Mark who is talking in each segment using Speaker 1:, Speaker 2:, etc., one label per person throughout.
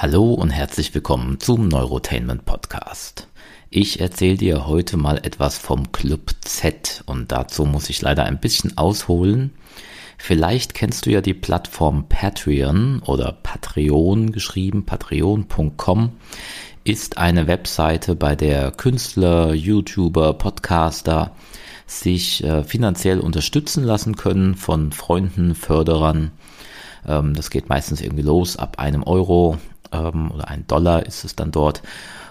Speaker 1: Hallo und herzlich willkommen zum Neurotainment Podcast. Ich erzähle dir heute mal etwas vom Club Z und dazu muss ich leider ein bisschen ausholen. Vielleicht kennst du ja die Plattform Patreon oder Patreon geschrieben, patreon.com ist eine Webseite, bei der Künstler, YouTuber, Podcaster sich äh, finanziell unterstützen lassen können von Freunden, Förderern. Ähm, das geht meistens irgendwie los ab einem Euro ähm, oder ein Dollar ist es dann dort.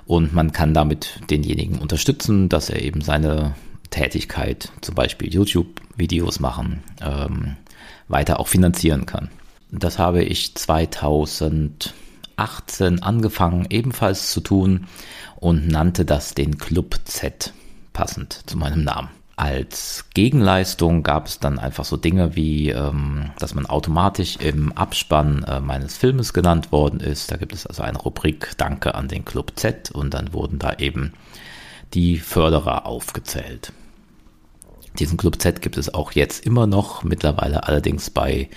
Speaker 1: Und man kann damit denjenigen unterstützen, dass er eben seine Tätigkeit, zum Beispiel YouTube-Videos machen, ähm, weiter auch finanzieren kann. Das habe ich 2018 angefangen ebenfalls zu tun und nannte das den Club Z, passend zu meinem Namen. Als Gegenleistung gab es dann einfach so Dinge wie, ähm, dass man automatisch im Abspann äh, meines Filmes genannt worden ist. Da gibt es also eine Rubrik Danke an den Club Z und dann wurden da eben die Förderer aufgezählt. Diesen Club Z gibt es auch jetzt immer noch, mittlerweile allerdings bei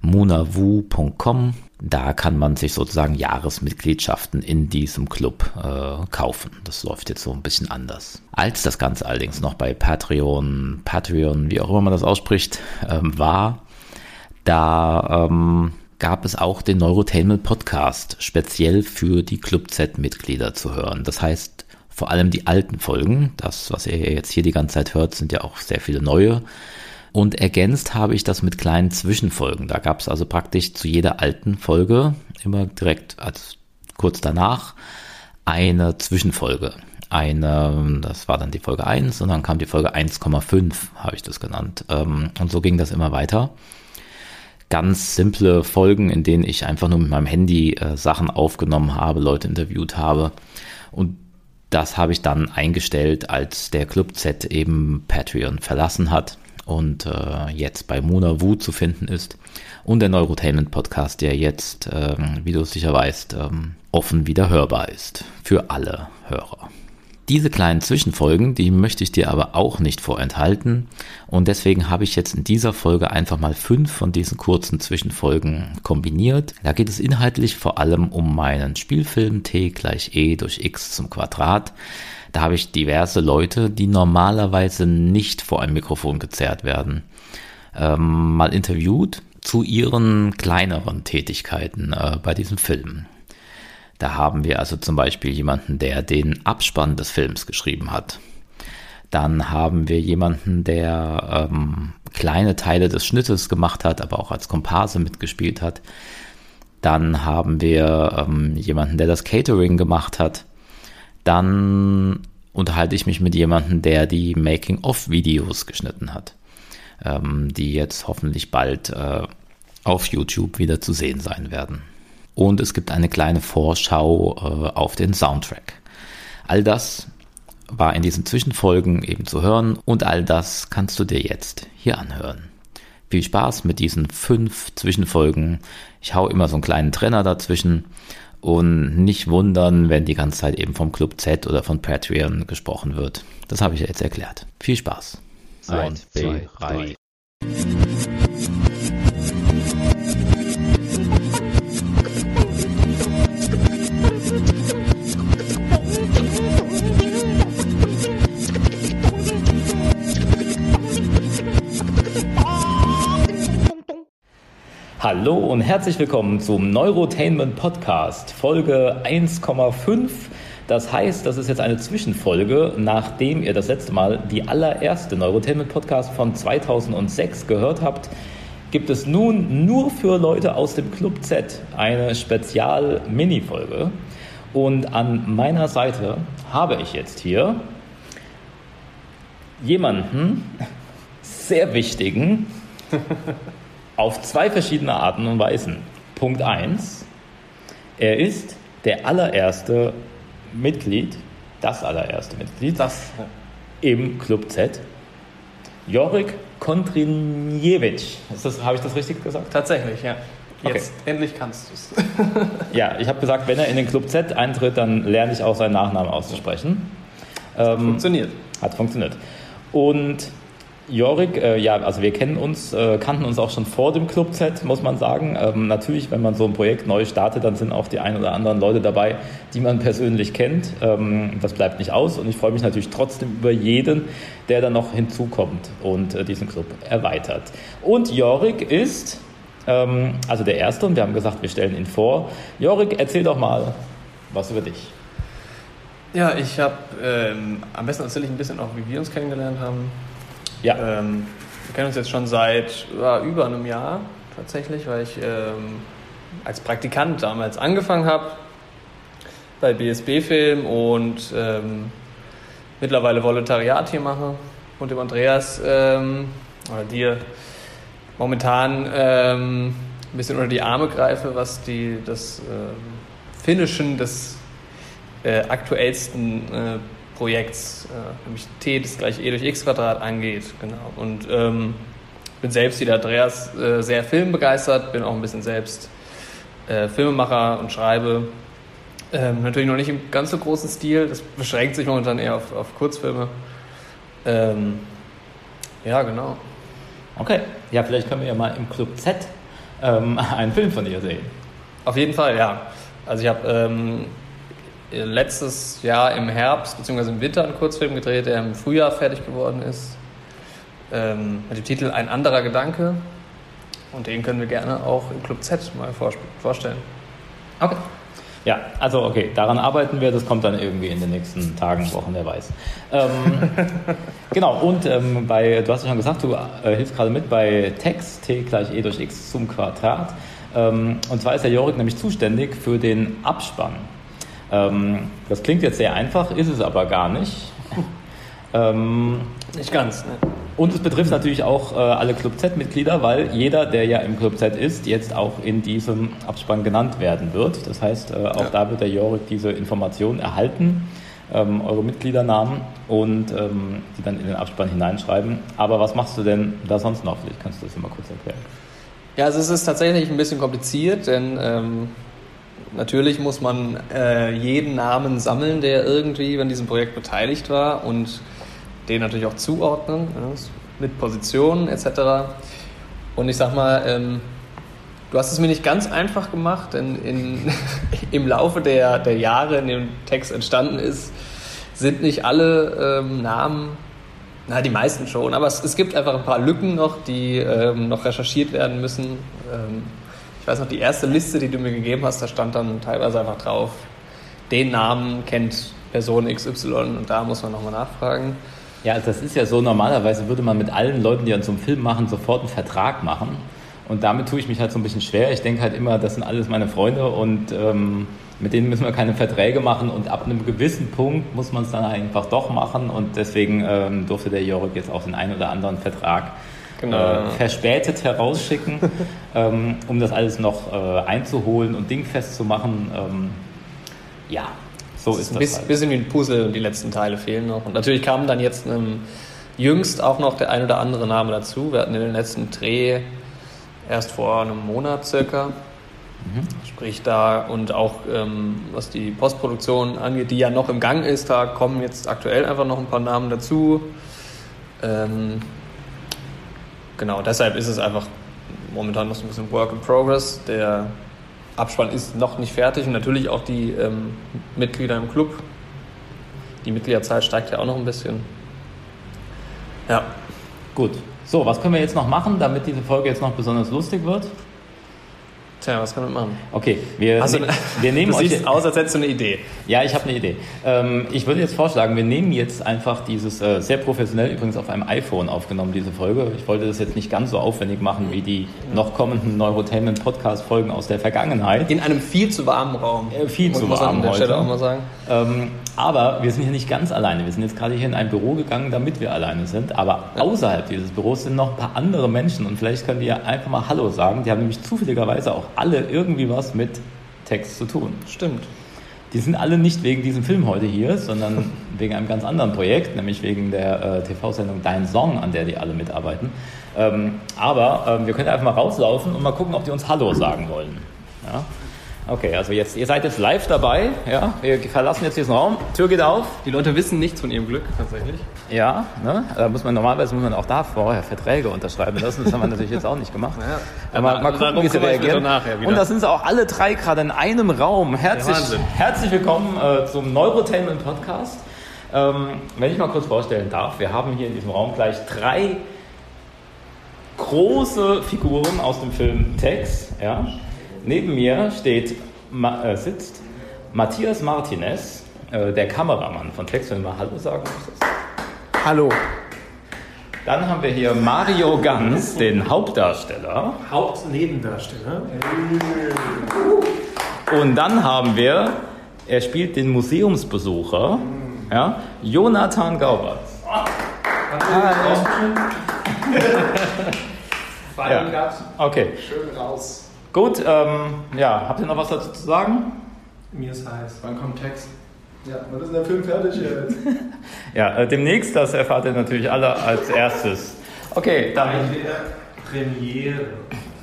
Speaker 1: munavu.com. Da kann man sich sozusagen Jahresmitgliedschaften in diesem Club äh, kaufen. Das läuft jetzt so ein bisschen anders. Als das Ganze allerdings noch bei Patreon, Patreon, wie auch immer man das ausspricht, ähm, war, da ähm, gab es auch den Neurotainment Podcast speziell für die Club Z-Mitglieder zu hören. Das heißt, vor allem die alten Folgen, das, was ihr jetzt hier die ganze Zeit hört, sind ja auch sehr viele neue. Und ergänzt habe ich das mit kleinen Zwischenfolgen. Da gab es also praktisch zu jeder alten Folge immer direkt als kurz danach eine Zwischenfolge. Eine, das war dann die Folge 1 und dann kam die Folge 1,5, habe ich das genannt. Ähm, und so ging das immer weiter. Ganz simple Folgen, in denen ich einfach nur mit meinem Handy äh, Sachen aufgenommen habe, Leute interviewt habe. Und das habe ich dann eingestellt, als der Club Z eben Patreon verlassen hat und äh, jetzt bei Mona Wu zu finden ist. Und der Neurotainment Podcast, der jetzt, ähm, wie du sicher weißt, ähm, offen wieder hörbar ist. Für alle Hörer. Diese kleinen Zwischenfolgen, die möchte ich dir aber auch nicht vorenthalten. Und deswegen habe ich jetzt in dieser Folge einfach mal fünf von diesen kurzen Zwischenfolgen kombiniert. Da geht es inhaltlich vor allem um meinen Spielfilm T gleich E durch X zum Quadrat. Da habe ich diverse Leute, die normalerweise nicht vor einem Mikrofon gezerrt werden, ähm, mal interviewt zu ihren kleineren Tätigkeiten äh, bei diesem Film. Da haben wir also zum Beispiel jemanden, der den Abspann des Films geschrieben hat. Dann haben wir jemanden, der ähm, kleine Teile des Schnittes gemacht hat, aber auch als Komparse mitgespielt hat. Dann haben wir ähm, jemanden, der das Catering gemacht hat. Dann unterhalte ich mich mit jemandem, der die Making-of-Videos geschnitten hat, ähm, die jetzt hoffentlich bald äh, auf YouTube wieder zu sehen sein werden. Und es gibt eine kleine Vorschau äh, auf den Soundtrack. All das war in diesen Zwischenfolgen eben zu hören und all das kannst du dir jetzt hier anhören. Viel Spaß mit diesen fünf Zwischenfolgen. Ich hau immer so einen kleinen Trenner dazwischen und nicht wundern, wenn die ganze Zeit eben vom Club Z oder von Patreon gesprochen wird. Das habe ich ja jetzt erklärt. Viel Spaß.
Speaker 2: Eins, zwei, drei.
Speaker 1: Hallo und herzlich willkommen zum Neurotainment Podcast, Folge 1,5. Das heißt, das ist jetzt eine Zwischenfolge, nachdem ihr das letzte Mal die allererste Neurotainment Podcast von 2006 gehört habt. Gibt es nun nur für Leute aus dem Club Z eine Spezial-Mini-Folge. Und an meiner Seite habe ich jetzt hier jemanden, sehr wichtigen, auf zwei verschiedene Arten und Weisen. Punkt 1, er ist der allererste Mitglied, das allererste Mitglied das. im Club Z, Jorik Kontrinjewitsch. Habe ich das richtig gesagt?
Speaker 2: Tatsächlich, ja. Jetzt okay. endlich kannst du es.
Speaker 1: ja, ich habe gesagt, wenn er in den Club Z eintritt, dann lerne ich auch seinen Nachnamen auszusprechen.
Speaker 2: Ähm, funktioniert.
Speaker 1: Hat funktioniert. Und Jorik, äh, ja, also wir kennen uns, äh, kannten uns auch schon vor dem Club Z, muss man sagen. Ähm, natürlich, wenn man so ein Projekt neu startet, dann sind auch die ein oder anderen Leute dabei, die man persönlich kennt. Ähm, das bleibt nicht aus und ich freue mich natürlich trotzdem über jeden, der dann noch hinzukommt und äh, diesen Club erweitert. Und Jorik ist, ähm, also der Erste und wir haben gesagt, wir stellen ihn vor. Jorik, erzähl doch mal was über dich.
Speaker 2: Ja, ich habe, ähm, am besten erzähle ich ein bisschen auch, wie wir uns kennengelernt haben. Ja. Ähm, wir kennen uns jetzt schon seit ja, über einem Jahr tatsächlich, weil ich ähm, als Praktikant damals angefangen habe bei BSB Film und ähm, mittlerweile Volontariat hier mache und dem Andreas ähm, oder dir momentan ähm, ein bisschen unter die Arme greife, was die, das ähm, Finishen des äh, aktuellsten äh, Projekts, äh, nämlich t das gleich e durch x Quadrat angeht. Genau. Und ähm, bin selbst wie der Andreas äh, sehr filmbegeistert, bin auch ein bisschen selbst äh, Filmemacher und schreibe. Ähm, natürlich noch nicht im ganz so großen Stil, das beschränkt sich momentan eher auf, auf Kurzfilme. Ähm, ja, genau.
Speaker 1: Okay, ja, vielleicht können wir ja mal im Club Z ähm, einen Film von dir sehen.
Speaker 2: Auf jeden Fall, ja. Also ich habe ähm, letztes Jahr im Herbst bzw. im Winter einen Kurzfilm gedreht, der im Frühjahr fertig geworden ist. Ähm, mit dem Titel Ein anderer Gedanke. Und den können wir gerne auch im Club Z mal vorstellen.
Speaker 1: Okay. Ja, also okay, daran arbeiten wir. Das kommt dann irgendwie in den nächsten Tagen, Wochen, wer weiß. Ähm, genau, und ähm, bei, du hast ja schon gesagt, du äh, hilfst gerade mit bei Text, t gleich e durch x zum Quadrat. Ähm, und zwar ist der Jorik nämlich zuständig für den Abspann ähm, das klingt jetzt sehr einfach, ist es aber gar nicht.
Speaker 2: ähm, nicht ganz. Ne?
Speaker 1: Und es betrifft natürlich auch äh, alle Club Z-Mitglieder, weil jeder, der ja im Club Z ist, jetzt auch in diesem Abspann genannt werden wird. Das heißt, äh, auch ja. da wird der Jorik diese Informationen erhalten, ähm, eure Mitgliedernamen und ähm, die dann in den Abspann hineinschreiben. Aber was machst du denn da sonst noch? Vielleicht kannst du das mal kurz erklären.
Speaker 2: Ja, also es ist tatsächlich ein bisschen kompliziert, denn ähm, Natürlich muss man äh, jeden Namen sammeln, der irgendwie an diesem Projekt beteiligt war und den natürlich auch zuordnen, ja, mit Positionen etc. Und ich sag mal, ähm, du hast es mir nicht ganz einfach gemacht, denn in, im Laufe der, der Jahre, in dem Text entstanden ist, sind nicht alle ähm, Namen, na, die meisten schon, aber es, es gibt einfach ein paar Lücken noch, die ähm, noch recherchiert werden müssen. Ich weiß noch, die erste Liste, die du mir gegeben hast, da stand dann teilweise einfach drauf, den Namen kennt Person XY und da muss man nochmal nachfragen.
Speaker 1: Ja, das ist ja so, normalerweise würde man mit allen Leuten, die an so einem Film machen, sofort einen Vertrag machen. Und damit tue ich mich halt so ein bisschen schwer. Ich denke halt immer, das sind alles meine Freunde und ähm, mit denen müssen wir keine Verträge machen und ab einem gewissen Punkt muss man es dann einfach doch machen und deswegen ähm, durfte der Jörg jetzt auch den einen oder anderen Vertrag genau. äh, verspätet herausschicken, ähm, um das alles noch äh, einzuholen und dingfest zu machen. Ähm, ja, so ist, ist
Speaker 2: das. Ein bisschen, halt. bisschen wie ein Puzzle und die letzten Teile fehlen noch. Und natürlich kam dann jetzt ähm, jüngst auch noch der ein oder andere Name dazu. Wir hatten in den letzten Dreh erst vor einem Monat circa. Mhm. Sprich da und auch ähm, was die Postproduktion angeht, die ja noch im Gang ist, da kommen jetzt aktuell einfach noch ein paar Namen dazu. Ähm, genau, deshalb ist es einfach momentan noch so ein bisschen Work in Progress. Der Abspann ist noch nicht fertig und natürlich auch die ähm, Mitglieder im Club. Die Mitgliederzahl steigt ja auch noch ein bisschen.
Speaker 1: Ja. Gut. So, was können wir jetzt noch machen, damit diese Folge jetzt noch besonders lustig wird?
Speaker 2: Tja, was kann man machen?
Speaker 1: Okay, wir, also, ne, wir nehmen
Speaker 2: du euch. aus, als hättest du eine Idee.
Speaker 1: Ja, ich habe eine Idee. Ähm, ich würde jetzt vorschlagen, wir nehmen jetzt einfach dieses, äh, sehr professionell übrigens auf einem iPhone aufgenommen, diese Folge. Ich wollte das jetzt nicht ganz so aufwendig machen wie die noch kommenden Neurotainment Podcast-Folgen aus der Vergangenheit.
Speaker 2: In einem viel zu warmen Raum.
Speaker 1: Äh, viel zu warm
Speaker 2: an Stelle auch mal sagen.
Speaker 1: Ähm, aber wir sind hier nicht ganz alleine. Wir sind jetzt gerade hier in ein Büro gegangen, damit wir alleine sind. Aber außerhalb dieses Büros sind noch ein paar andere Menschen und vielleicht können wir einfach mal Hallo sagen. Die haben nämlich zufälligerweise auch alle irgendwie was mit Text zu tun.
Speaker 2: Stimmt.
Speaker 1: Die sind alle nicht wegen diesem Film heute hier, sondern wegen einem ganz anderen Projekt, nämlich wegen der äh, TV-Sendung Dein Song, an der die alle mitarbeiten. Ähm, aber ähm, wir können einfach mal rauslaufen und mal gucken, ob die uns Hallo sagen wollen. Ja? Okay, also jetzt, ihr seid jetzt live dabei, ja? Wir verlassen jetzt diesen Raum, Tür geht auf.
Speaker 2: Die Leute wissen nichts von ihrem Glück tatsächlich.
Speaker 1: Ja, ne? Da muss man normalerweise muss man auch da vorher Verträge unterschreiben lassen. Das haben wir natürlich jetzt auch nicht gemacht.
Speaker 2: Ja,
Speaker 1: Aber mal, gucken, wie sie reagieren. Und da sind sie auch alle drei gerade in einem Raum. Herzlich, herzlich willkommen äh, zum Neurotainment Podcast. Ähm, wenn ich mal kurz vorstellen darf, wir haben hier in diesem Raum gleich drei große Figuren aus dem Film Tex. Ja? Neben mir steht, Ma äh, sitzt Matthias Martinez, äh, der Kameramann von Tex. Wenn wir Hallo sagen, das
Speaker 2: Hallo.
Speaker 1: Dann haben wir hier Mario Ganz, den Hauptdarsteller.
Speaker 3: Hauptnebendarsteller.
Speaker 1: Und dann haben wir, er spielt den Museumsbesucher, ja, Jonathan Gaubert.
Speaker 3: Weingart,
Speaker 1: Okay,
Speaker 3: schön raus.
Speaker 1: Gut. Ähm, ja, habt ihr noch was dazu zu sagen?
Speaker 3: Mir ist heiß.
Speaker 4: Wann kommt Text? Ja, wann ist denn der Film fertig jetzt?
Speaker 1: Ja, äh, demnächst, das erfahrt ihr natürlich alle als erstes. Okay, dann,
Speaker 3: der Premiere.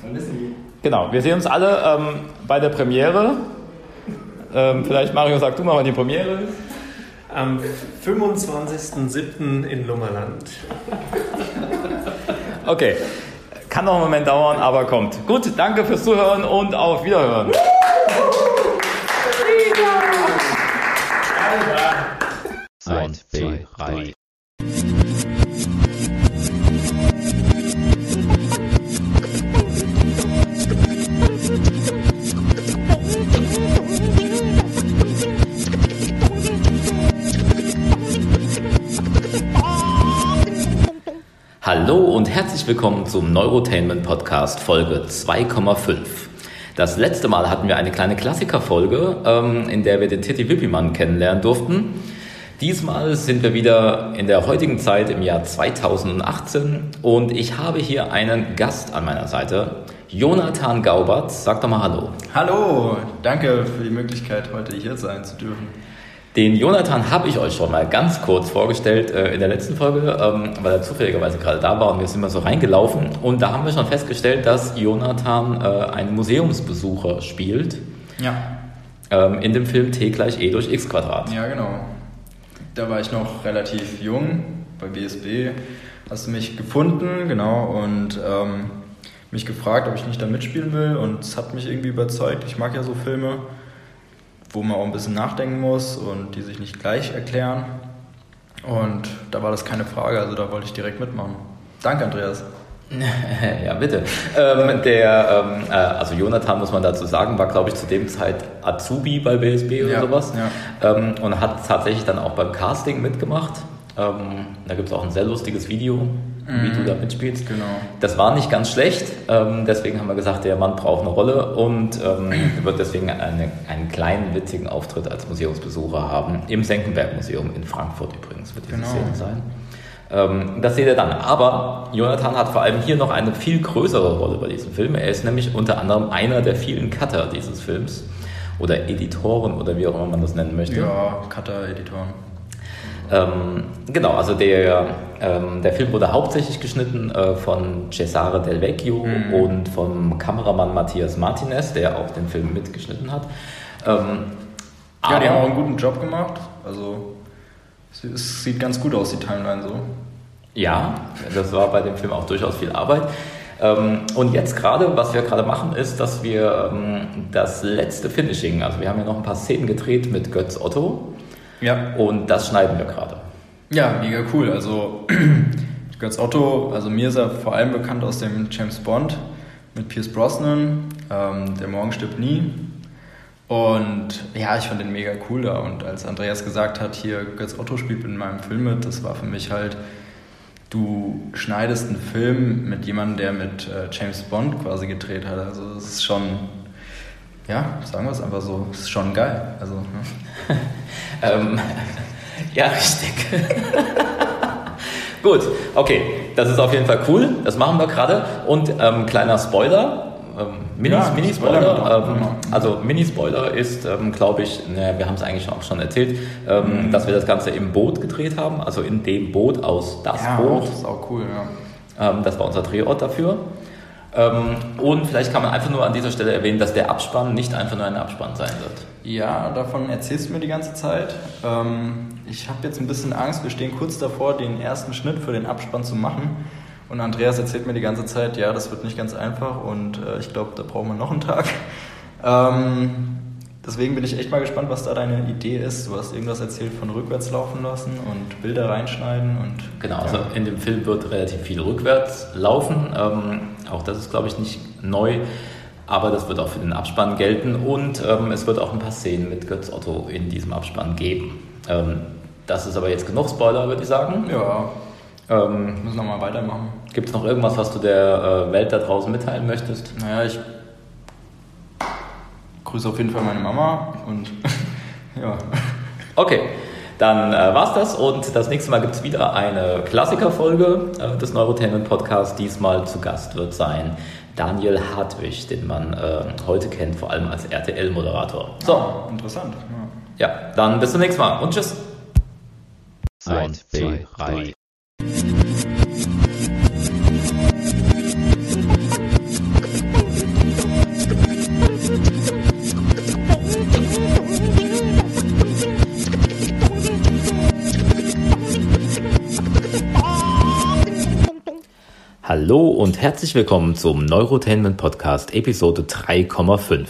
Speaker 4: Wann ist die?
Speaker 1: genau, wir sehen uns alle ähm, bei der Premiere. Ähm, vielleicht, Mario, sag du mal, wann die Premiere ist.
Speaker 3: Am 25.07. in Lummerland.
Speaker 1: Okay, kann noch einen Moment dauern, aber kommt. Gut, danke fürs Zuhören und auf Wiederhören.
Speaker 5: Ein, zwei, drei.
Speaker 1: Herzlich willkommen zum Neurotainment Podcast Folge 2,5. Das letzte Mal hatten wir eine kleine Klassikerfolge, ähm, in der wir den Titi Wippimann kennenlernen durften. Diesmal sind wir wieder in der heutigen Zeit im Jahr 2018 und ich habe hier einen Gast an meiner Seite, Jonathan Gaubert. Sag doch mal Hallo.
Speaker 4: Hallo, danke für die Möglichkeit, heute hier sein zu dürfen.
Speaker 1: Den Jonathan habe ich euch schon mal ganz kurz vorgestellt äh, in der letzten Folge, ähm, weil er zufälligerweise gerade da war und wir sind mal so reingelaufen. Und da haben wir schon festgestellt, dass Jonathan äh, einen Museumsbesucher spielt
Speaker 4: Ja,
Speaker 1: ähm, in dem Film T gleich E durch X Quadrat.
Speaker 4: ja genau. Da war ich noch relativ jung, bei BSB. Hast du mich gefunden, genau, und ähm, mich gefragt, ob ich nicht da mitspielen will. Und es hat mich irgendwie überzeugt. Ich mag ja so Filme, wo man auch ein bisschen nachdenken muss und die sich nicht gleich erklären. Und da war das keine Frage, also da wollte ich direkt mitmachen. Danke, Andreas.
Speaker 1: ja, bitte. Ähm, der, ähm, äh, also Jonathan, muss man dazu sagen, war, glaube ich, zu dem Zeit Azubi bei BSB oder
Speaker 4: Ja,
Speaker 1: sowas.
Speaker 4: ja.
Speaker 1: Ähm, und hat tatsächlich dann auch beim Casting mitgemacht. Ähm, da gibt es auch ein sehr lustiges Video, wie du da mitspielst.
Speaker 4: Genau.
Speaker 1: Das war nicht ganz schlecht, ähm, deswegen haben wir gesagt, der Mann braucht eine Rolle und ähm, wird deswegen eine, einen kleinen witzigen Auftritt als Museumsbesucher haben. Im Senckenberg-Museum in Frankfurt übrigens wird diese
Speaker 4: Genau.
Speaker 1: Szene sein. Ähm, das seht ihr dann. Aber Jonathan hat vor allem hier noch eine viel größere Rolle bei diesem Film. Er ist nämlich unter anderem einer der vielen Cutter dieses Films oder Editoren oder wie auch immer man das nennen möchte.
Speaker 4: Ja, Cutter-Editoren.
Speaker 1: Ähm, genau, also der, ähm, der Film wurde hauptsächlich geschnitten äh, von Cesare Del Vecchio
Speaker 4: Mhm.
Speaker 1: und vom Kameramann Matthias Martinez, der auch den Film mitgeschnitten hat. Ähm,
Speaker 4: Ja, die haben auch einen guten Job gemacht. Also es, es sieht ganz gut aus, die Timeline so.
Speaker 1: Ja, das war bei dem Film auch durchaus viel Arbeit. Ähm, und jetzt gerade, was wir gerade machen, ist, dass wir ähm, das letzte Finishing, also wir haben ja noch ein paar Szenen gedreht mit Götz Otto
Speaker 4: Ja.
Speaker 1: und das schneiden wir gerade.
Speaker 4: Ja, mega cool. Also Götz Otto, also mir ist er vor allem bekannt aus dem James Bond mit Pierce Brosnan, ähm, Der Morgen stirbt nie. Und ja, ich fand den mega cool da. Und als Andreas gesagt hat, hier Götz Otto spielt in meinem Film mit, das war für mich halt, du schneidest einen Film mit jemandem, der mit äh, James Bond quasi gedreht hat. Also das ist schon, ja, sagen wir es einfach so, es ist schon geil. Also, ne?
Speaker 1: Ähm, ja, richtig. Gut, okay, das ist auf jeden Fall cool, das machen wir gerade. Und ähm, kleiner Spoiler, ähm, Mini,
Speaker 4: Ja,
Speaker 1: Mini-Spoiler,
Speaker 4: Spoiler,
Speaker 1: ähm,
Speaker 4: genau.
Speaker 1: also Mini-Spoiler ist, ähm, glaube ich, ne, wir haben es eigentlich auch schon erzählt, ähm,
Speaker 4: Mhm.
Speaker 1: dass wir das Ganze im Boot gedreht haben, also in dem Boot aus das
Speaker 4: ja,
Speaker 1: Boot.
Speaker 4: das ist auch cool, ja.
Speaker 1: Ähm, das war unser Drehort dafür. Ähm, und vielleicht kann man einfach nur an dieser Stelle erwähnen, dass der Abspann nicht einfach nur ein Abspann sein wird.
Speaker 4: Ja, davon erzählst du mir die ganze Zeit. Ähm, ich habe jetzt ein bisschen Angst, wir stehen kurz davor, den ersten Schnitt für den Abspann zu machen. Und Andreas erzählt mir die ganze Zeit, ja, das wird nicht ganz einfach und äh, ich glaube, da brauchen wir noch einen Tag. Deswegen bin ich echt mal gespannt, was da deine Idee ist. Du hast irgendwas erzählt von rückwärts laufen lassen und Bilder reinschneiden und.
Speaker 1: Genau, also in dem Film wird relativ viel rückwärts laufen. Ähm, auch das ist, glaube ich, nicht neu. Aber das wird auch für den Abspann gelten und ähm, es wird auch ein paar Szenen mit Götz Otto in diesem Abspann geben. Ähm, das ist aber jetzt genug Spoiler, würde ich sagen.
Speaker 4: Ja,
Speaker 1: Ähm,
Speaker 4: müssen wir mal weitermachen.
Speaker 1: Gibt es noch irgendwas, was du der äh, Welt da draußen mitteilen möchtest?
Speaker 4: Naja, ich grüße auf jeden Fall meine Mama und ja.
Speaker 1: Okay, dann äh, war's das und das nächste Mal gibt es wieder eine Klassikerfolge äh, des Neurotainment Podcasts. Diesmal zu Gast wird sein Daniel Hartwig, den man äh, heute kennt, vor allem als RTL-Moderator. So,
Speaker 4: Interessant. Ja.
Speaker 1: ja, dann bis zum nächsten Mal und tschüss.
Speaker 5: 1, 2, 3.
Speaker 1: und herzlich willkommen zum Neurotainment Podcast Episode 3,5.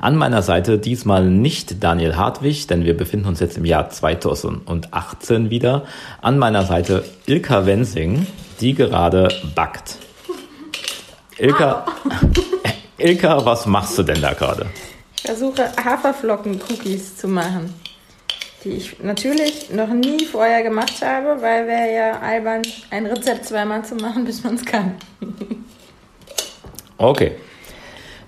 Speaker 1: An meiner Seite diesmal nicht Daniel Hartwig, denn wir befinden uns jetzt im Jahr 2018 wieder. An meiner Seite Ilka Wensing, die gerade backt. Ilka, Ilka, was machst du denn da gerade?
Speaker 6: Ich versuche Haferflocken-Cookies zu machen, die ich natürlich noch nie vorher gemacht habe, weil wäre ja albern, ein Rezept zweimal zu machen, bis man es kann.
Speaker 1: Okay.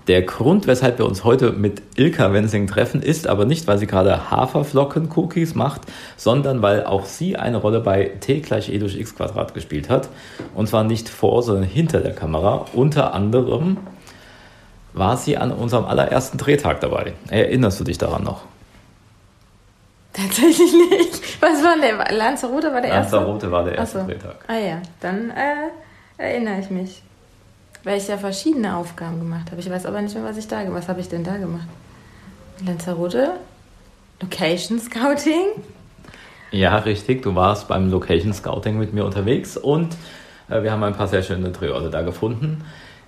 Speaker 1: Der Grund, weshalb wir uns heute mit Ilka Wensing treffen, ist aber nicht, weil sie gerade Haferflocken-Cookies macht, sondern weil auch sie eine Rolle bei T gleich E durch X Quadrat gespielt hat. Und zwar nicht vor, sondern hinter der Kamera. Unter anderem war sie an unserem allerersten Drehtag dabei. Erinnerst du dich daran noch?
Speaker 6: Tatsächlich nicht. Was war denn der? Lanzarote war der erste?
Speaker 1: Lanzarote war der erste
Speaker 6: Ach so.
Speaker 1: Drehtag.
Speaker 6: Ah ja, dann äh, erinnere ich mich. Weil ich ja verschiedene Aufgaben gemacht habe. Ich weiß aber nicht mehr, was ich da gemacht habe. Was habe ich denn da gemacht? Lanzarote? Location Scouting?
Speaker 1: Ja, richtig. Du warst beim Location Scouting mit mir unterwegs und äh, wir haben ein paar sehr schöne Drehorte da gefunden.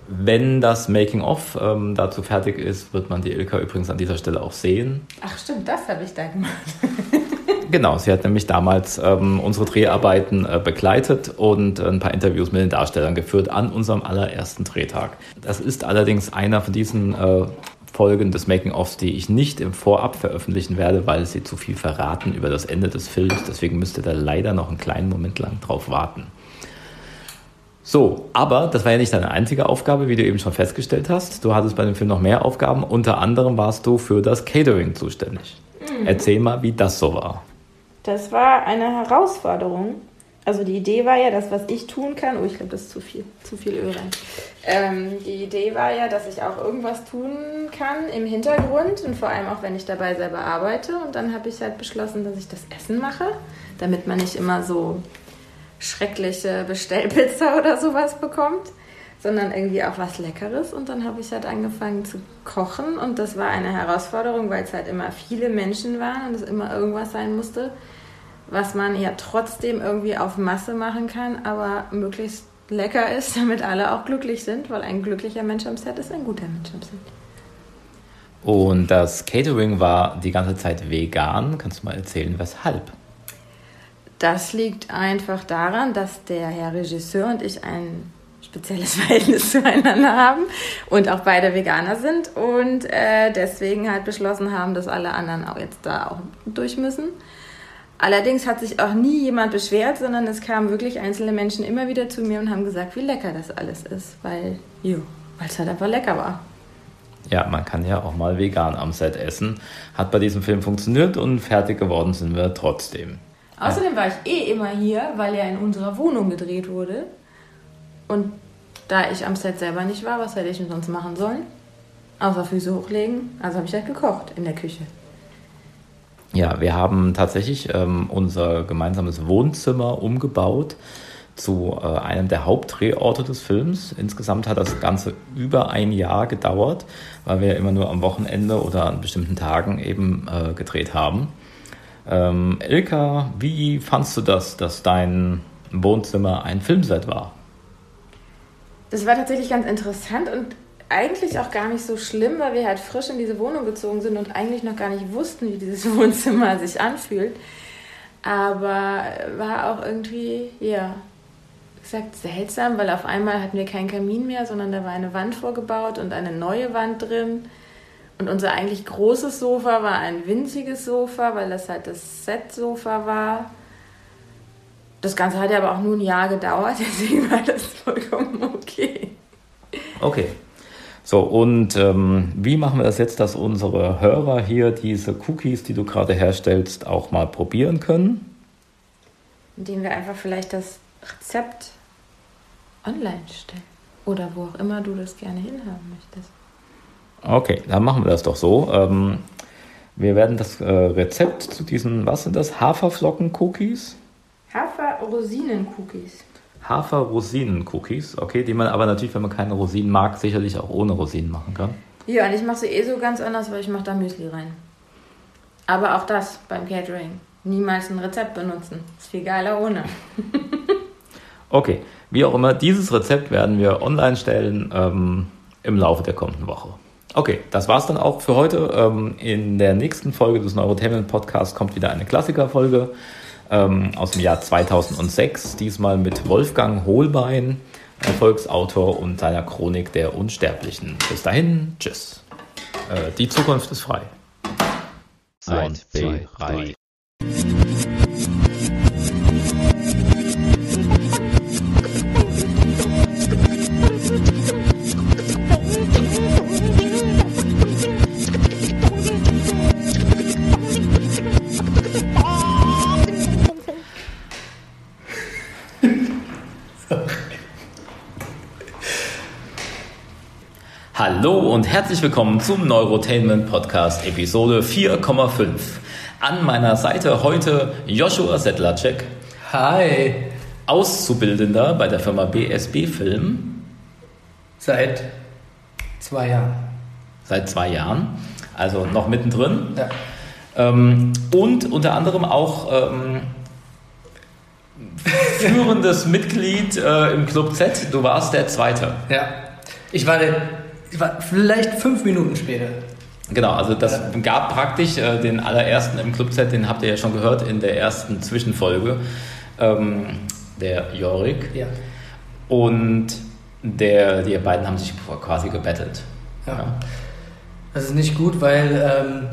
Speaker 1: Wenn das Making-of ähm, dazu fertig ist, wird man die Ilka übrigens an dieser Stelle auch sehen.
Speaker 6: Ach stimmt, das habe ich da gemacht.
Speaker 1: Genau, sie hat nämlich damals ähm, unsere Dreharbeiten äh, begleitet und ein paar Interviews mit den Darstellern geführt an unserem allerersten Drehtag. Das ist allerdings einer von diesen äh, Folgen des Making-ofs, die ich nicht im Vorab veröffentlichen werde, weil sie zu viel verraten über das Ende des Films. Deswegen müsst ihr da leider noch einen kleinen Moment lang drauf warten. So, aber das war ja nicht deine einzige Aufgabe, wie du eben schon festgestellt hast. Du hattest bei dem Film noch mehr Aufgaben. Unter anderem warst du für das Catering zuständig. Erzähl mal, wie das so war.
Speaker 6: Das war eine Herausforderung. Also die Idee war ja, das, was ich tun kann. Oh, ich glaube, das ist zu viel, zu viel Öl rein. Ähm, die Idee war ja, dass ich auch irgendwas tun kann im Hintergrund und vor allem auch, wenn ich dabei selber arbeite. Und dann habe ich halt beschlossen, dass ich das Essen mache, damit man nicht immer so schreckliche Bestellpizza oder sowas bekommt, sondern irgendwie auch was Leckeres. Und dann habe ich halt angefangen zu kochen und das war eine Herausforderung, weil es halt immer viele Menschen waren und es immer irgendwas sein musste, was man ja trotzdem irgendwie auf Masse machen kann, aber möglichst lecker ist, damit alle auch glücklich sind, weil ein glücklicher Mensch am Set ist ein guter Mensch am Set.
Speaker 1: Und das Catering war die ganze Zeit vegan. Kannst du mal erzählen, weshalb?
Speaker 6: Das liegt einfach daran, dass der Herr Regisseur und ich ein spezielles Verhältnis zueinander haben und auch beide Veganer sind und äh, deswegen halt beschlossen haben, dass alle anderen auch jetzt da auch durch müssen. Allerdings hat sich auch nie jemand beschwert, sondern es kamen wirklich einzelne Menschen immer wieder zu mir und haben gesagt, wie lecker das alles ist, weil es halt einfach lecker war.
Speaker 1: Ja, man kann ja auch mal vegan am Set essen. Hat bei diesem Film funktioniert und fertig geworden sind wir trotzdem.
Speaker 6: Außerdem war ich eh immer hier, weil er in unserer Wohnung gedreht wurde. Und da ich am Set selber nicht war, was hätte ich denn sonst machen sollen? Außer Füße hochlegen. Also habe ich halt gekocht in der Küche.
Speaker 1: Ja, wir haben tatsächlich ähm, unser gemeinsames Wohnzimmer umgebaut zu äh, einem der Hauptdrehorte des Films. Insgesamt hat das Ganze über ein Jahr gedauert, weil wir immer nur am Wochenende oder an bestimmten Tagen eben äh, gedreht haben. Ähm, Ilka, wie fandst du das, dass dein Wohnzimmer ein Filmset war?
Speaker 6: Das war tatsächlich ganz interessant und eigentlich auch gar nicht so schlimm, weil wir halt frisch in diese Wohnung gezogen sind und eigentlich noch gar nicht wussten, wie dieses Wohnzimmer sich anfühlt. Aber war auch irgendwie, ja, gesagt, seltsam, weil auf einmal hatten wir keinen Kamin mehr, sondern da war eine Wand vorgebaut und eine neue Wand drin. Und unser eigentlich großes Sofa war ein winziges Sofa, weil das halt das Set-Sofa war. Das Ganze hat ja aber auch nur ein Jahr gedauert, deswegen war das vollkommen okay.
Speaker 1: Okay. So, und ähm, wie machen wir das jetzt, dass unsere Hörer hier diese Cookies, die du gerade herstellst, auch mal probieren können?
Speaker 6: Indem wir einfach vielleicht das Rezept online stellen. Oder wo auch immer du das gerne hinhaben möchtest.
Speaker 1: Okay, dann machen wir das doch so. Ähm, wir werden das äh, Rezept zu diesen, was sind das? Haferflocken-Cookies?
Speaker 6: Hafer-Rosinen-Cookies.
Speaker 1: Hafer-Rosinen-Cookies, okay, die man aber natürlich, wenn man keine Rosinen mag, sicherlich auch ohne Rosinen machen kann.
Speaker 6: Ja, und ich mache sie eh so ganz anders, weil ich mache da Müsli rein. Aber auch das beim Catering. Niemals ein Rezept benutzen. Ist viel geiler ohne.
Speaker 1: Okay, wie auch immer, dieses Rezept werden wir online stellen ähm, im Laufe der kommenden Woche. Okay, das war's dann auch für heute. Ähm, in der nächsten Folge des Neurotainment Podcasts kommt wieder eine Klassikerfolge ähm, aus dem Jahr 2006, diesmal mit Wolfgang Hohlbein, Erfolgsautor und seiner Chronik der Unsterblichen. Bis dahin, tschüss. Äh, die Zukunft ist frei.
Speaker 7: 1, 2, 3.
Speaker 1: herzlich willkommen zum Neurotainment Podcast Episode 4,5. An meiner Seite heute Joshua Sedlacek,
Speaker 8: Hi.
Speaker 1: Auszubildender bei der Firma BSB Film
Speaker 8: Seit zwei Jahren.
Speaker 1: seit zwei Jahren, also noch mittendrin.
Speaker 8: Ja.
Speaker 1: Ähm, und unter anderem auch ähm, führendes Mitglied äh, im Club Z. Du warst der Zweite.
Speaker 8: Ja. Ich war, der, vielleicht fünf Minuten später.
Speaker 1: Genau, also das gab praktisch äh, den allerersten im Club Z, den habt ihr ja schon gehört in der ersten Zwischenfolge, ähm, der Jorik.
Speaker 8: Ja.
Speaker 1: Und der, die beiden haben sich quasi gebettelt.
Speaker 8: ja. Das ist nicht gut, weil ähm,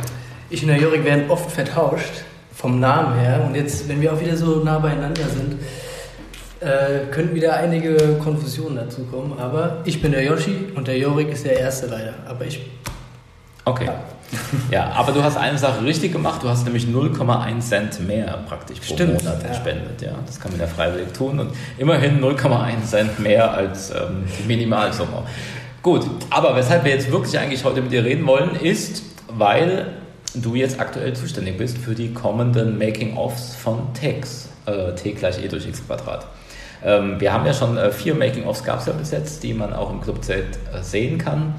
Speaker 8: ich und der Jorik werden oft vertauscht vom Namen her. Und jetzt, wenn wir auch wieder so nah beieinander sind, äh, könnten wieder einige Konfusionen dazu kommen. Aber ich bin der Yoshi und der Jorik ist der Erste leider. Aber ich
Speaker 1: Okay. Ja, aber du hast eine Sache richtig gemacht, du hast nämlich 0,1 Cent mehr praktisch pro
Speaker 8: Stimmt,
Speaker 1: Monat
Speaker 8: ja.
Speaker 1: gespendet. Ja, das kann man ja freiwillig tun und immerhin 0,1 Cent mehr als ähm, die Minimalsumme. Gut, aber weshalb wir jetzt wirklich eigentlich heute mit dir reden wollen, ist, weil du jetzt aktuell zuständig bist für die kommenden Making-ofs von TX, äh, T gleich E durch X Quadrat. Ähm, wir haben ja schon äh, vier Making-ofs gab es ja bis jetzt, die man auch im Club Z äh, sehen kann.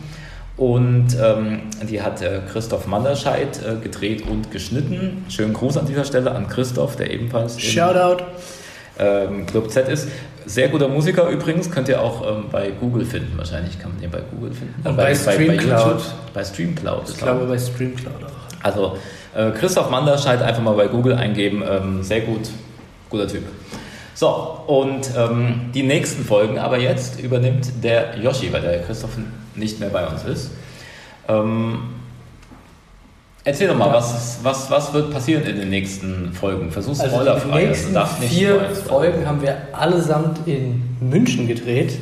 Speaker 1: Und ähm, die hat äh, Christoph Manderscheid äh, gedreht und geschnitten. Schönen Gruß an dieser Stelle an Christoph, der ebenfalls im
Speaker 8: Shoutout.
Speaker 1: ähm, Club Z ist. Sehr guter Musiker übrigens, könnt ihr auch ähm, bei Google finden. Wahrscheinlich kann man den bei Google finden.
Speaker 8: Und bei Streamcloud.
Speaker 1: Bei Streamcloud.
Speaker 8: Ich glaube
Speaker 1: auch.
Speaker 8: bei Streamcloud auch.
Speaker 1: Also äh, Christoph Manderscheid einfach mal bei Google eingeben. Ähm, sehr gut, guter Typ. So, und ähm, die nächsten Folgen aber jetzt übernimmt der Yoshi, weil der Christoph nicht mehr bei uns ist. Ähm, erzähl doch mal, was, was, was wird passieren in den nächsten Folgen? Versuch
Speaker 8: Also
Speaker 1: spoilerfrei.
Speaker 8: die nächsten
Speaker 1: darfst nicht
Speaker 8: vier. Folgen haben wir allesamt in München gedreht.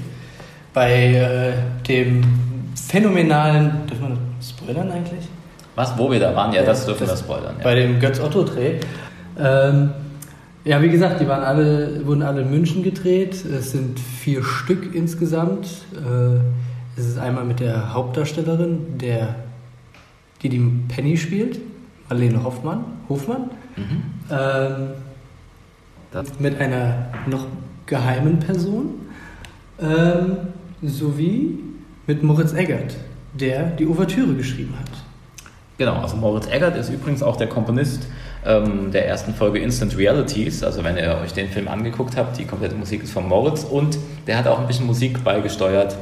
Speaker 8: Bei äh, dem phänomenalen, dürfen wir das spoilern eigentlich?
Speaker 1: Was, wo wir da waren? Ja, das dürfen wir
Speaker 8: Das-
Speaker 1: spoilern. Ja.
Speaker 8: Bei dem Götz-Otto-Dreh. Ähm, ja, wie gesagt, die waren alle, wurden alle in München gedreht. Es sind vier Stück insgesamt. Äh, es ist einmal mit der Hauptdarstellerin, der, die die Penny spielt, Marlene Hoffmann, Hofmann.
Speaker 1: Mhm.
Speaker 8: Ähm, mit einer noch geheimen Person ähm, sowie mit Moritz Eggert, der die Ouvertüre geschrieben hat.
Speaker 1: Genau, also Moritz Eggert ist übrigens auch der Komponist ähm, der ersten Folge Instant Realities. Also wenn ihr euch den Film angeguckt habt, die komplette Musik ist von Moritz und der hat auch ein bisschen Musik beigesteuert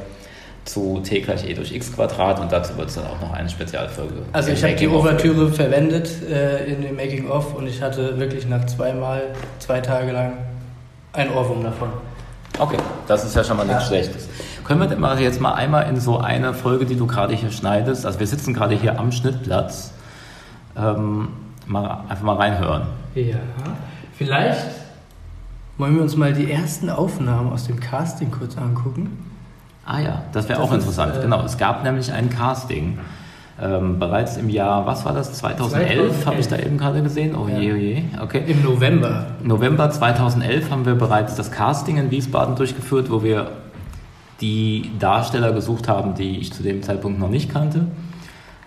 Speaker 1: zu t gleich e durch x Quadrat und dazu wird es dann auch noch eine Spezialfolge.
Speaker 8: Also ich habe die Ouvertüre verwendet äh, in dem Making of und ich hatte wirklich nach zweimal, zwei Tage lang ein Ohrwurm davon.
Speaker 1: Okay, das ist ja schon mal nichts Schlechtes. Können wir denn mal jetzt mal einmal in so eine Folge, die du gerade hier schneidest, also wir sitzen gerade hier am Schnittplatz, ähm, mal, einfach mal reinhören.
Speaker 8: Ja. Vielleicht wollen wir uns mal die ersten Aufnahmen aus dem Casting kurz angucken.
Speaker 1: Ah ja, das wäre auch
Speaker 8: ist,
Speaker 1: interessant.
Speaker 8: äh,
Speaker 1: genau, es gab nämlich ein Casting. Ähm, bereits im Jahr, was war das, 2011,
Speaker 8: 2011.
Speaker 1: habe ich da eben gerade gesehen. Oh
Speaker 8: Ja.
Speaker 1: je, oh je, okay.
Speaker 8: Im November.
Speaker 1: November 2011 haben wir bereits das Casting in Wiesbaden durchgeführt, wo wir die Darsteller gesucht haben, die ich zu dem Zeitpunkt noch nicht kannte.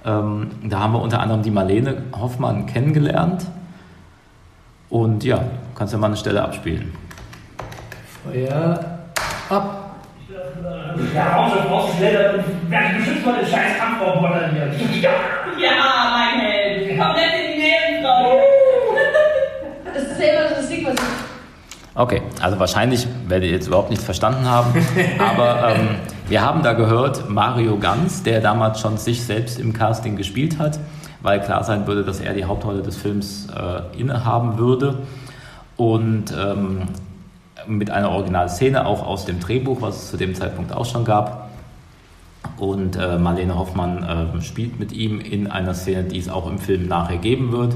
Speaker 1: Ähm, da haben wir unter anderem die Marlene Hoffmann kennengelernt. Und ja, kannst du mal eine Stelle abspielen.
Speaker 8: Feuer ab.
Speaker 9: Ja, Raumschiff rausgeschleudert und werde beschützt von den scheiß Kampfrobotern hier. Ja, ja, mein Held. Komplett in die Nebenfrau.
Speaker 10: Das ist ja immer das Ding, was ich
Speaker 1: Okay, also wahrscheinlich werdet ihr jetzt überhaupt nichts verstanden haben, aber ähm, wir haben da gehört, Mario Ganz, der damals schon sich selbst im Casting gespielt hat, weil klar sein würde, dass er die Hauptrolle des Films äh, innehaben würde und ähm, mit einer Originalszene auch aus dem Drehbuch, was es zu dem Zeitpunkt auch schon gab. Und äh, Marlene Hoffmann äh, spielt mit ihm in einer Szene, die es auch im Film nachher geben wird.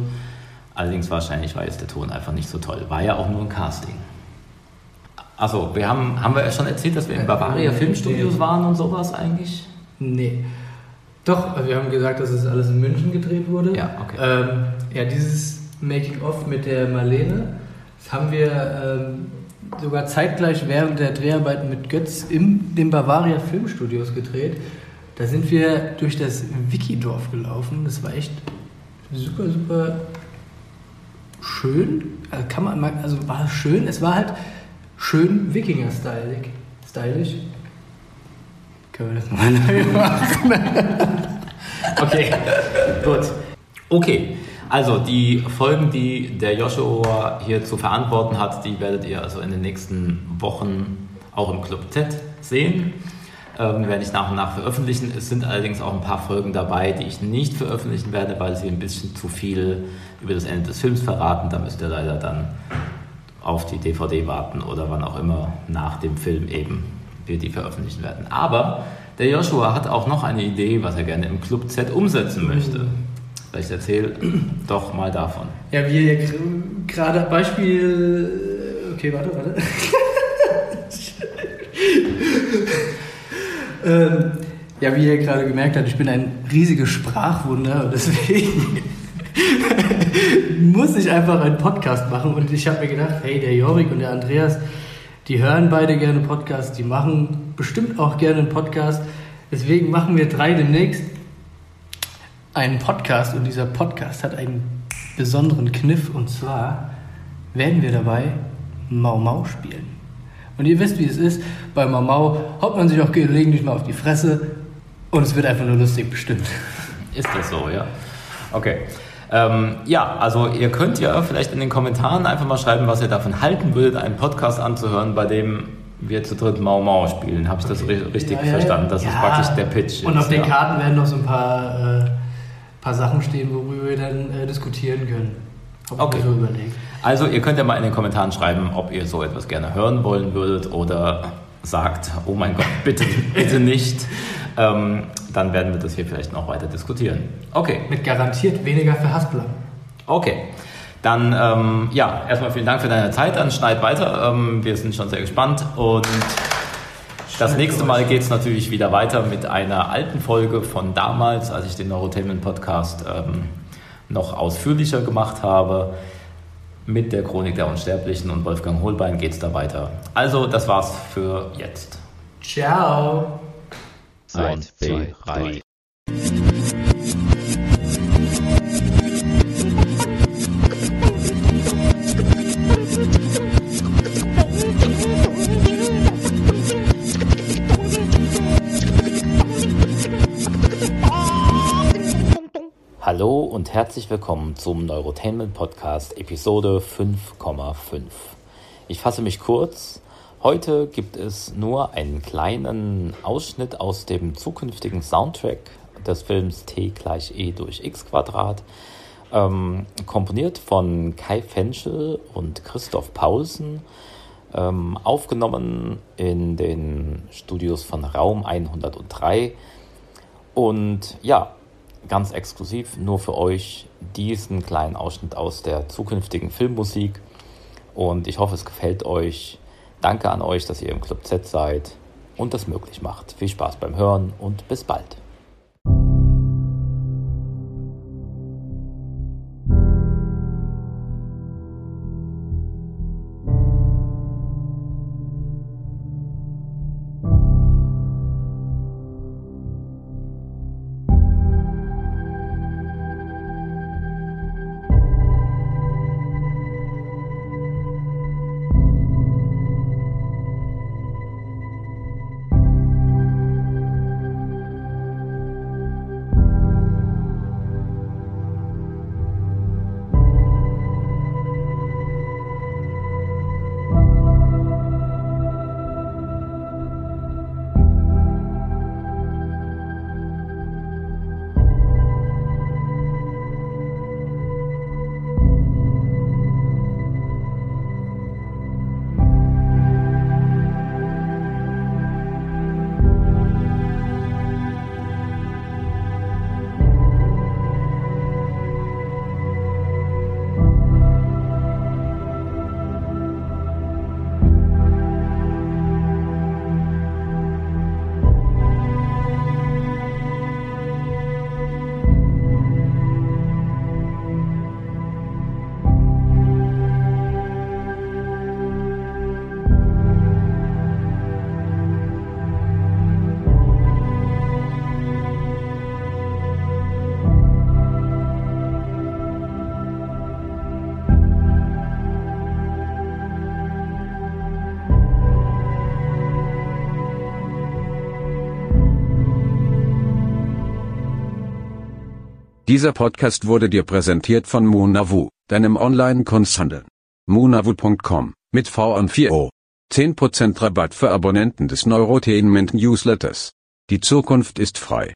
Speaker 1: Allerdings wahrscheinlich war jetzt der Ton einfach nicht so toll. War ja auch nur ein Casting. Achso, wir haben, haben wir ja schon erzählt, dass wir in Bavaria Filmstudios waren und sowas eigentlich?
Speaker 8: Nee. Doch, also wir haben gesagt, dass es alles in München gedreht wurde.
Speaker 1: Ja, okay.
Speaker 8: Ähm, ja, dieses Making-of mit der Marlene, das haben wir ähm, sogar zeitgleich während der Dreharbeiten mit Götz in den Bavaria Filmstudios gedreht. Da sind wir durch das Wikidorf gelaufen. Das war echt super, super schön. Also kann man, also war schön. Es war halt schön Wikinger-stylig. Stylisch. Können wir das mal neu machen?
Speaker 1: Okay, gut. Okay, also die Folgen, die der Joshua hier zu verantworten hat, die werdet ihr also in den nächsten Wochen auch im Club Z sehen. Ähm, werde ich nach und nach veröffentlichen. Es sind allerdings auch ein paar Folgen dabei, die ich nicht veröffentlichen werde, weil sie ein bisschen zu viel über das Ende des Films verraten. Da müsst ihr leider dann auf die DVD warten oder wann auch immer nach dem Film eben wir die veröffentlichen werden. Aber der Joshua hat auch noch eine Idee, was er gerne im Club Z umsetzen möchte. Vielleicht erzähl doch mal davon.
Speaker 8: Ja, wie ihr gr- gerade Beispiel. Okay, warte, warte. ähm, ja, wie ihr gerade gemerkt habt, ich bin ein riesiges Sprachwunder und deswegen muss ich einfach einen Podcast machen. Und ich habe mir gedacht, hey, der Jorik und der Andreas, die hören beide gerne Podcasts, die machen bestimmt auch gerne einen Podcast. Deswegen machen wir drei demnächst einen Podcast und dieser Podcast hat einen besonderen Kniff und zwar werden wir dabei Mau Mau spielen. Und ihr wisst, wie es ist, bei Mau Mau haut man sich auch gelegentlich mal auf die Fresse und es wird einfach nur lustig bestimmt.
Speaker 1: Ist das so, ja? Okay. Ähm, ja, also ihr könnt ja vielleicht in den Kommentaren einfach mal schreiben, was ihr davon halten würdet, einen Podcast anzuhören, bei dem wir zu dritt Mau Mau spielen. Habe ich das ri- richtig
Speaker 8: Ja, ja,
Speaker 1: verstanden? Das ist
Speaker 8: ja.
Speaker 1: praktisch der Pitch.
Speaker 8: Und
Speaker 1: jetzt,
Speaker 8: auf den. Karten werden noch so ein paar, äh, paar Sachen stehen, worüber wir dann äh, diskutieren können. Hab
Speaker 1: Okay.
Speaker 8: so.
Speaker 1: Also ihr könnt ja mal in den Kommentaren schreiben, ob ihr so etwas gerne hören wollen würdet oder sagt, oh mein Gott, bitte, bitte nicht. Ähm, dann werden wir das hier vielleicht noch weiter diskutieren. Okay,
Speaker 8: Mit garantiert weniger Verhaspeln.
Speaker 1: okay. Dann, ähm, ja, erstmal vielen Dank für deine Zeit. Dann schneid weiter. Ähm, wir sind schon sehr gespannt. Und das nächste Mal geht es natürlich wieder weiter mit einer alten Folge von damals, als ich den Neurotainment Podcast ähm, noch ausführlicher gemacht habe. Mit der Chronik der Unsterblichen und Wolfgang Holbein geht es da weiter. Also, das war's für jetzt.
Speaker 8: Ciao.
Speaker 5: Eins, zwei, drei.
Speaker 11: Hallo
Speaker 1: und herzlich willkommen zum Neurotainment Podcast Episode 5,5. Ich fasse mich kurz. Heute gibt es nur einen kleinen Ausschnitt aus dem zukünftigen Soundtrack des Films T gleich E durch X Quadrat, ähm, komponiert von Kai Fenschel und Christoph Paulsen, ähm, aufgenommen in den Studios von Raum 103 und ja, ganz exklusiv nur für euch diesen kleinen Ausschnitt aus der zukünftigen Filmmusik. Und ich hoffe, es gefällt euch. Danke an euch, dass ihr im Club Z seid und das möglich macht. Viel Spaß beim Hören und bis bald.
Speaker 11: Dieser Podcast wurde dir präsentiert von Moonavu, deinem Online-Kunsthandel. Moonavu.com, mit V und 4O. 10% Rabatt für Abonnenten des Neurotainment Newsletters. Die Zukunft ist frei.